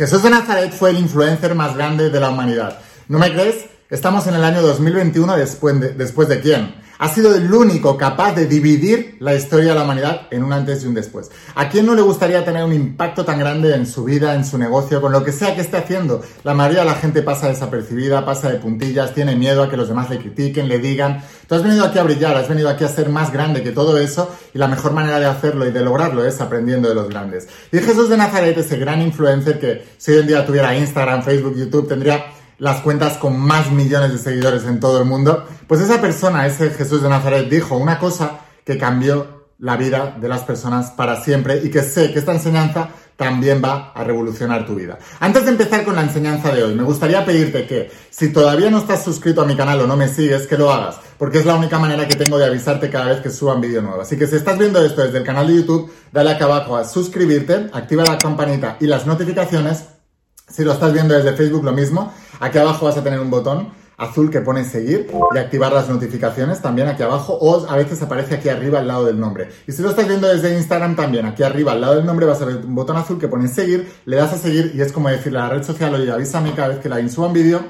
Jesús de Nazaret fue el influencer más grande de la humanidad. ¿No me crees? Estamos en el año 2021 después de, después de quién? Ha sido el único capaz de dividir la historia de la humanidad en un antes y un después. ¿A quién no le gustaría tener un impacto tan grande en su vida, en su negocio, con lo que sea que esté haciendo? La mayoría de la gente pasa desapercibida, pasa de puntillas, tiene miedo a que los demás le critiquen, le digan. Tú has venido aquí a brillar, has venido aquí a ser más grande que todo eso y la mejor manera de hacerlo y de lograrlo es aprendiendo de los grandes. Y Jesús de Nazaret, ese gran influencer que si hoy en día tuviera Instagram, Facebook, YouTube, tendría las cuentas con más millones de seguidores en todo el mundo, pues esa persona, ese Jesús de Nazaret, dijo una cosa que cambió la vida de las personas para siempre y que sé que esta enseñanza también va a revolucionar tu vida. Antes de empezar con la enseñanza de hoy, me gustaría pedirte que si todavía no estás suscrito a mi canal o no me sigues, que lo hagas, porque es la única manera que tengo de avisarte cada vez que suba un vídeo nuevo. Así que si estás viendo esto desde el canal de YouTube, dale acá abajo a suscribirte, activa la campanita y las notificaciones. Si lo estás viendo desde Facebook, lo mismo. Aquí abajo vas a tener un botón azul que pone seguir y activar las notificaciones también aquí abajo o a veces aparece aquí arriba al lado del nombre. Y si lo estás viendo desde Instagram también, aquí arriba al lado del nombre vas a ver un botón azul que pone seguir, le das a seguir y es como decirle a la red social, oye, avísame cada vez que la suba un vídeo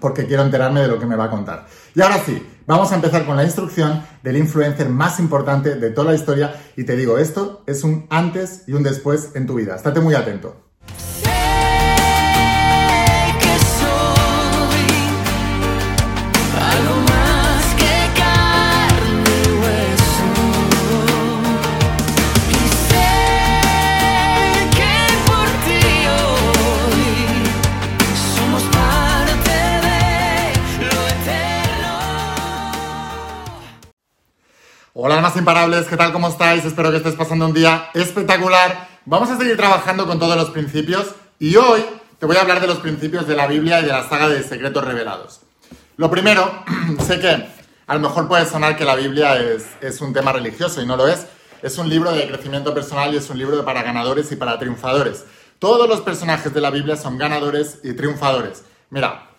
porque quiero enterarme de lo que me va a contar. Y ahora sí, vamos a empezar con la instrucción del influencer más importante de toda la historia y te digo, esto es un antes y un después en tu vida. Estate muy atento. Imparables, ¿qué tal? ¿Cómo estáis? Espero que estés pasando un día espectacular. Vamos a seguir trabajando con todos los principios y hoy te voy a hablar de los principios de la Biblia y de la saga de secretos revelados. Lo primero, sé que a lo mejor puede sonar que la Biblia es, es un tema religioso y no lo es. Es un libro de crecimiento personal y es un libro para ganadores y para triunfadores. Todos los personajes de la Biblia son ganadores y triunfadores. Mira,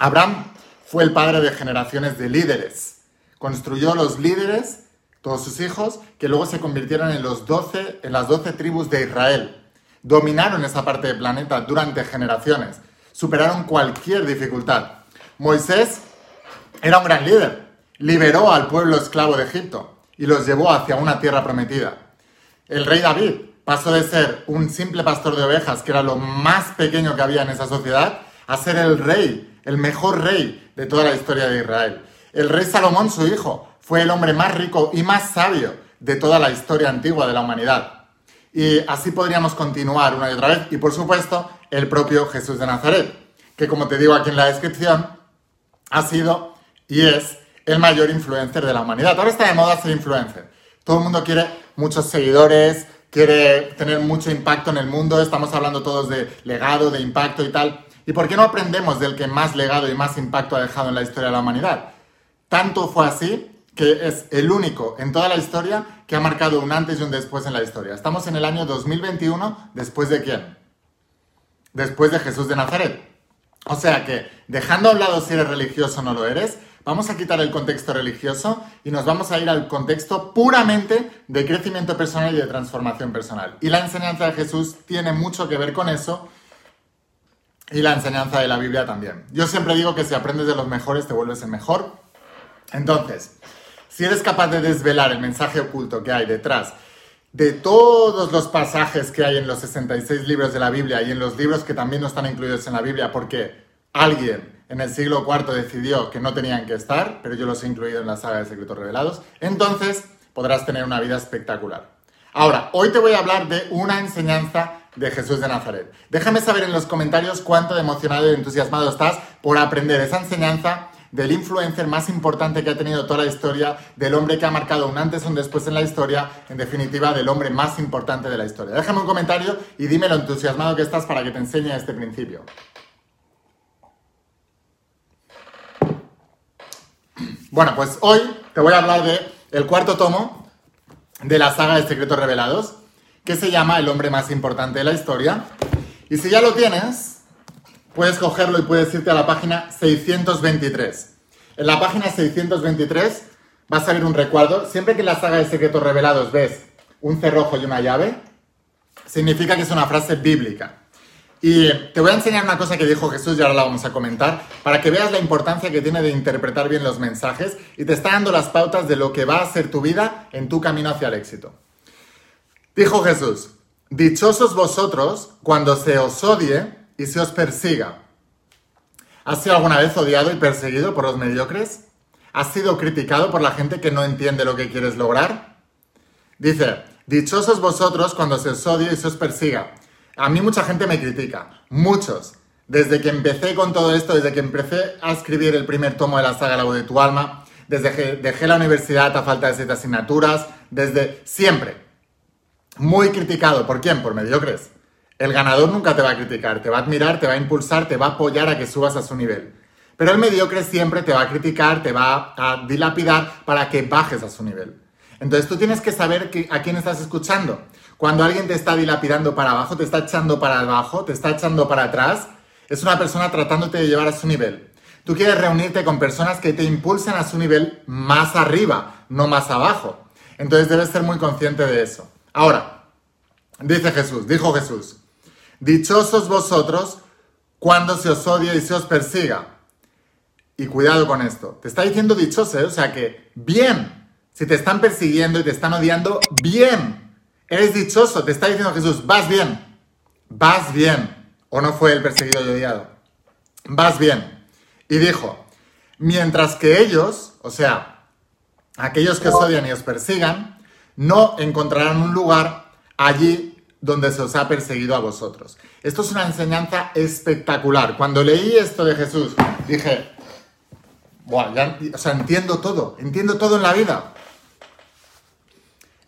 Abraham fue el padre de generaciones de líderes. Construyó los líderes sus hijos, que luego se convirtieron en, los 12, en las 12 tribus de Israel. Dominaron esa parte del planeta durante generaciones. Superaron cualquier dificultad. Moisés era un gran líder. Liberó al pueblo esclavo de Egipto y los llevó hacia una tierra prometida. El rey David pasó de ser un simple pastor de ovejas, que era lo más pequeño que había en esa sociedad, a ser el rey, el mejor rey de toda la historia de Israel. El rey Salomón, su hijo, fue el hombre más rico y más sabio de toda la historia antigua de la humanidad. Y así podríamos continuar una y otra vez. Y por supuesto, el propio Jesús de Nazaret, que como te digo aquí en la descripción, ha sido y es el mayor influencer de la humanidad. Ahora está de moda ser influencer. Todo el mundo quiere muchos seguidores, quiere tener mucho impacto en el mundo. Estamos hablando todos de legado, de impacto y tal. ¿Y por qué no aprendemos del que más legado y más impacto ha dejado en la historia de la humanidad? Tanto fue así que es el único en toda la historia que ha marcado un antes y un después en la historia. Estamos en el año 2021, ¿después de quién? Después de Jesús de Nazaret. O sea que, dejando a un lado si eres religioso o no lo eres, vamos a quitar el contexto religioso y nos vamos a ir al contexto puramente de crecimiento personal y de transformación personal. Y la enseñanza de Jesús tiene mucho que ver con eso y la enseñanza de la Biblia también. Yo siempre digo que si aprendes de los mejores te vuelves el mejor. Entonces, si eres capaz de desvelar el mensaje oculto que hay detrás de todos los pasajes que hay en los 66 libros de la Biblia y en los libros que también no están incluidos en la Biblia porque alguien en el siglo IV decidió que no tenían que estar, pero yo los he incluido en la saga de secretos revelados, entonces podrás tener una vida espectacular. Ahora, hoy te voy a hablar de una enseñanza de Jesús de Nazaret. Déjame saber en los comentarios cuánto emocionado y entusiasmado estás por aprender esa enseñanza del influencer más importante que ha tenido toda la historia, del hombre que ha marcado un antes y un después en la historia, en definitiva, del hombre más importante de la historia. Déjame un comentario y dime lo entusiasmado que estás para que te enseñe este principio. Bueno, pues hoy te voy a hablar de el cuarto tomo de la saga de Secretos Revelados, que se llama El hombre más importante de la historia. Y si ya lo tienes, puedes cogerlo y puedes irte a la página 623. En la página 623 vas a ver un recuadro. Siempre que en la saga de secretos revelados ves un cerrojo y una llave, significa que es una frase bíblica. Y te voy a enseñar una cosa que dijo Jesús y ahora la vamos a comentar, para que veas la importancia que tiene de interpretar bien los mensajes y te está dando las pautas de lo que va a ser tu vida en tu camino hacia el éxito. Dijo Jesús, dichosos vosotros cuando se os odie y se os persiga. ¿Has sido alguna vez odiado y perseguido por los mediocres? ¿Has sido criticado por la gente que no entiende lo que quieres lograr? Dice, dichosos vosotros cuando se os odie y se os persiga a mí mucha gente me critica, muchos. Desde que empecé con todo esto, desde que empecé a escribir el primer tomo de la saga La voz de tu alma, desde que dejé la universidad a falta de siete asignaturas, desde siempre. Muy criticado. ¿Por quién? Por mediocres. El ganador nunca te va a criticar, te va a admirar, te va a impulsar, te va a apoyar a que subas a su nivel. Pero el mediocre siempre te va a criticar, te va a dilapidar para que bajes a su nivel. Entonces tú tienes que saber a quién estás escuchando. Cuando alguien te está dilapidando para abajo, te está echando para abajo, te está echando para atrás, es una persona tratándote de llevar a su nivel. Tú quieres reunirte con personas que te impulsen a su nivel más arriba, no más abajo. Entonces debes ser muy consciente de eso. Ahora, dice Jesús, dijo Jesús, dichosos vosotros cuando se os odie y se os persiga. Y cuidado con esto. Te está diciendo dichoso, ¿eh? o sea que bien. Si te están persiguiendo y te están odiando, bien. Eres dichoso, te está diciendo Jesús, vas bien, vas bien. ¿O no fue el perseguido y odiado? Vas bien. Y dijo, mientras que ellos, o sea, aquellos que os odian y os persigan, no encontrarán un lugar allí donde se os ha perseguido a vosotros. Esto es una enseñanza espectacular. Cuando leí esto de Jesús, dije, o sea, entiendo todo, entiendo todo en la vida.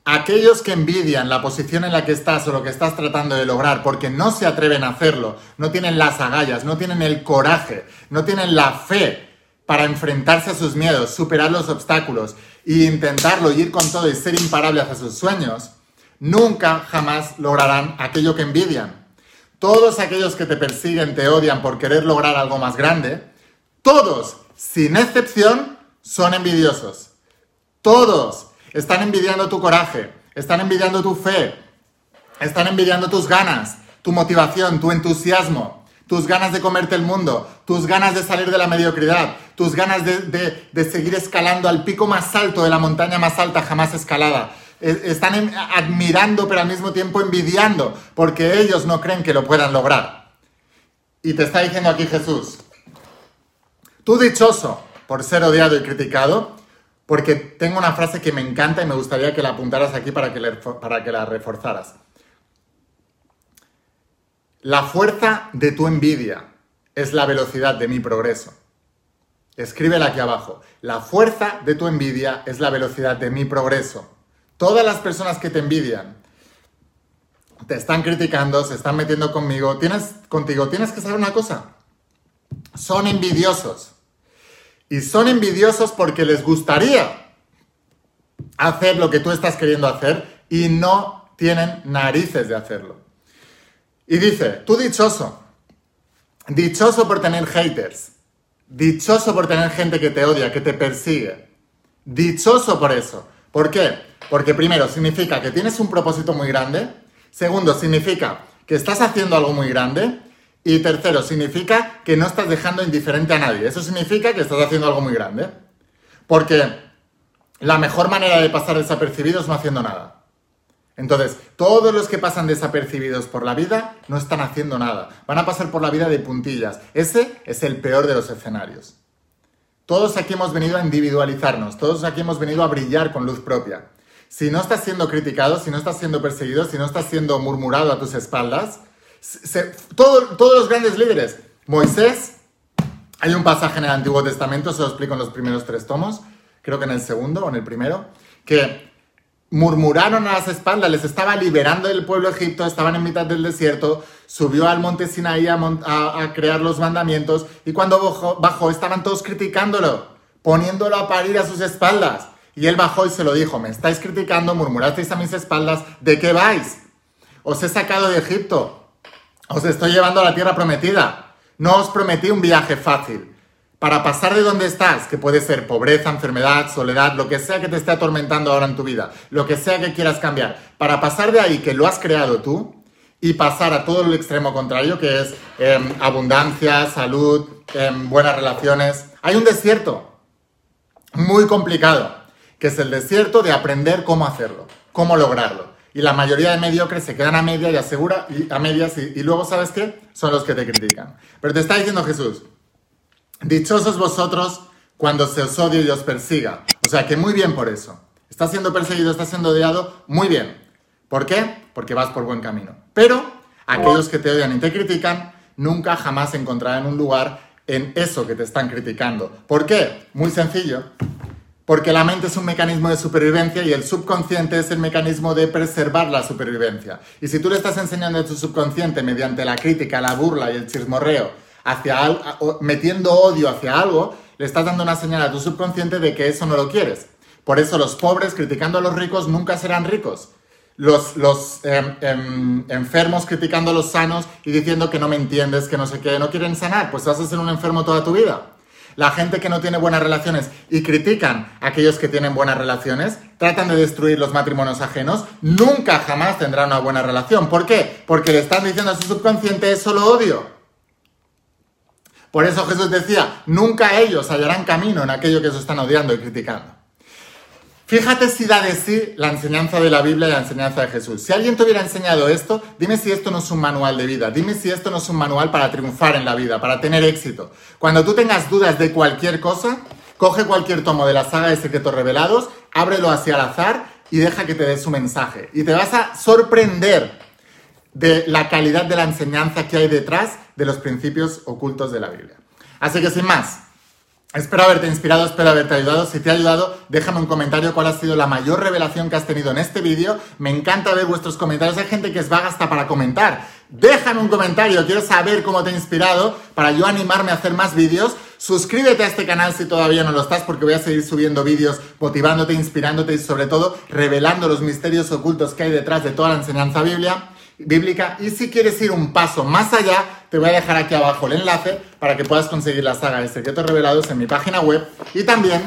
Aquellos que envidian la posición en la que estás o lo que estás tratando de lograr porque no se atreven a hacerlo, no tienen las agallas, no tienen el coraje, no tienen la fe para enfrentarse a sus miedos, superar los obstáculos e intentarlo ir con todo y ser imparable hacia sus sueños, nunca jamás lograrán aquello que envidian. Todos aquellos que te persiguen, te odian por querer lograr algo más grande, todos, sin excepción, son envidiosos. Todos están envidiando tu coraje, están envidiando tu fe, están envidiando tus ganas, tu motivación, tu entusiasmo, tus ganas de comerte el mundo, tus ganas de salir de la mediocridad, tus ganas de, seguir escalando al pico más alto de la montaña más alta jamás escalada. E, están admirando pero al mismo tiempo envidiando porque ellos no creen que lo puedan lograr. Y te está diciendo aquí Jesús, tú dichoso por ser odiado y criticado, porque tengo una frase que me encanta y me gustaría que la apuntaras aquí para que, para que la reforzaras. La fuerza de tu envidia es la velocidad de mi progreso. Escríbela aquí abajo. La fuerza de tu envidia es la velocidad de mi progreso. Todas las personas que te envidian, te están criticando, se están metiendo conmigo, tienes contigo, tienes que saber una cosa. Son envidiosos. Y son envidiosos porque les gustaría hacer lo que tú estás queriendo hacer y no tienen narices de hacerlo. Y dice, tú dichoso, dichoso por tener haters, dichoso por tener gente que te odia, que te persigue, dichoso por eso. ¿Por qué? Porque primero significa que tienes un propósito muy grande, segundo significa que estás haciendo algo muy grande y tercero, significa que no estás dejando indiferente a nadie. Eso significa que estás haciendo algo muy grande. Porque la mejor manera de pasar desapercibidos no haciendo nada. Entonces, todos los que pasan desapercibidos por la vida no están haciendo nada. Van a pasar por la vida de puntillas. Ese es el peor de los escenarios. Todos aquí hemos venido a individualizarnos, todos aquí hemos venido a brillar con luz propia. Si no estás siendo criticado, si no estás siendo perseguido, si no estás siendo murmurado a tus espaldas, todos los grandes líderes, Moisés, hay un pasaje en el Antiguo Testamento, se lo explico en los primeros tres tomos, creo que en el segundo o en el primero, que murmuraron a las espaldas, les estaba liberando del pueblo Egipto, estaban en mitad del desierto, subió al monte Sinaí a, a, crear los mandamientos y cuando bajó, bajó, estaban todos criticándolo, poniéndolo a parir a sus espaldas. Y él bajó y se lo dijo, me estáis criticando, murmurasteis a mis espaldas, ¿de qué vais? Os he sacado de Egipto, os estoy llevando a la tierra prometida. No os prometí un viaje fácil. Para pasar de donde estás, que puede ser pobreza, enfermedad, soledad, lo que sea que te esté atormentando ahora en tu vida, lo que sea que quieras cambiar, para pasar de ahí que lo has creado tú, y pasar a todo el extremo contrario, que es em, abundancia, salud, em, buenas relaciones. Hay un desierto muy complicado, que es el desierto de aprender cómo hacerlo, cómo lograrlo. Y la mayoría de mediocres se quedan a media y asegura y a medias y, y luego, ¿sabes qué? Son los que te critican. Pero te está diciendo Jesús, dichosos vosotros cuando se os odie y os persiga. O sea que muy bien por eso. Estás siendo perseguido, estás siendo odiado, muy bien. ¿Por qué? Porque vas por buen camino. Pero aquellos que te odian y te critican nunca jamás encontrarán un lugar en eso que te están criticando. ¿Por qué? Muy sencillo. Porque la mente es un mecanismo de supervivencia y el subconsciente es el mecanismo de preservar la supervivencia. Y si tú le estás enseñando a tu subconsciente mediante la crítica, la burla y el chismorreo, hacia metiendo odio hacia algo, le estás dando una señal a tu subconsciente de que eso no lo quieres. Por eso los pobres criticando a los ricos nunca serán ricos. Los, los em, em, enfermos criticando a los sanos y diciendo que no me entiendes, que no sé qué, no quieren sanar, pues vas a ser un enfermo toda tu vida. La gente que no tiene buenas relaciones y critican a aquellos que tienen buenas relaciones, tratan de destruir los matrimonios ajenos, nunca jamás tendrán una buena relación. ¿Por qué? Porque le están diciendo a su subconsciente es solo odio. Por eso Jesús decía, nunca ellos hallarán camino en aquello que se están odiando y criticando. Fíjate si da de sí la enseñanza de la Biblia y la enseñanza de Jesús. Si alguien te hubiera enseñado esto, dime si esto no es un manual de vida, dime si esto no es un manual para triunfar en la vida, para tener éxito. Cuando tú tengas dudas de cualquier cosa, coge cualquier tomo de la saga de secretos revelados, ábrelo hacia al azar y deja que te dé su mensaje. Y te vas a sorprender de la calidad de la enseñanza que hay detrás de los principios ocultos de la Biblia. Así que sin más, Espero haberte inspirado, espero haberte ayudado. Si te ha ayudado, déjame un comentario cuál ha sido la mayor revelación que has tenido en este vídeo. Me encanta ver vuestros comentarios. Hay gente que es vaga hasta para comentar. Déjame un comentario, quiero saber cómo te ha inspirado para yo animarme a hacer más vídeos. Suscríbete a este canal si todavía no lo estás porque voy a seguir subiendo vídeos motivándote, inspirándote y sobre todo revelando los misterios ocultos que hay detrás de toda la enseñanza biblia bíblica. Y si quieres ir un paso más allá, te voy a dejar aquí abajo el enlace para que puedas conseguir la saga de secretos revelados en mi página web. Y también,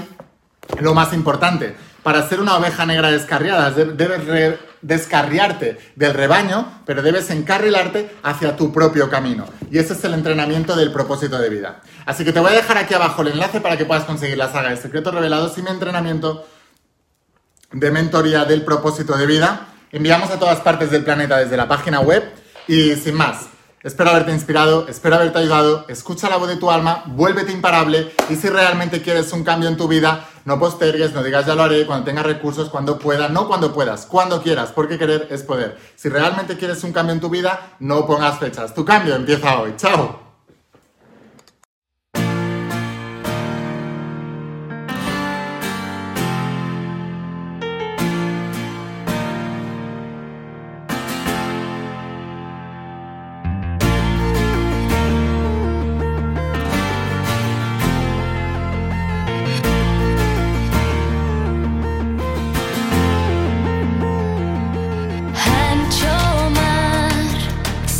lo más importante, para ser una oveja negra descarriada, debes descarriarte del rebaño, pero debes encarrilarte hacia tu propio camino. Y ese es el entrenamiento del propósito de vida. Así que te voy a dejar aquí abajo el enlace para que puedas conseguir la saga de secretos revelados y mi entrenamiento de mentoría del propósito de vida enviamos a todas partes del planeta desde la página web y sin más. Espero haberte inspirado, espero haberte ayudado, escucha la voz de tu alma, vuélvete imparable y si realmente quieres un cambio en tu vida, no postergues, no digas ya lo haré, cuando tengas recursos, cuando pueda, no cuando puedas, cuando quieras, porque querer es poder. Si realmente quieres un cambio en tu vida, no pongas fechas, tu cambio empieza hoy. ¡Chao!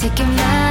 taking back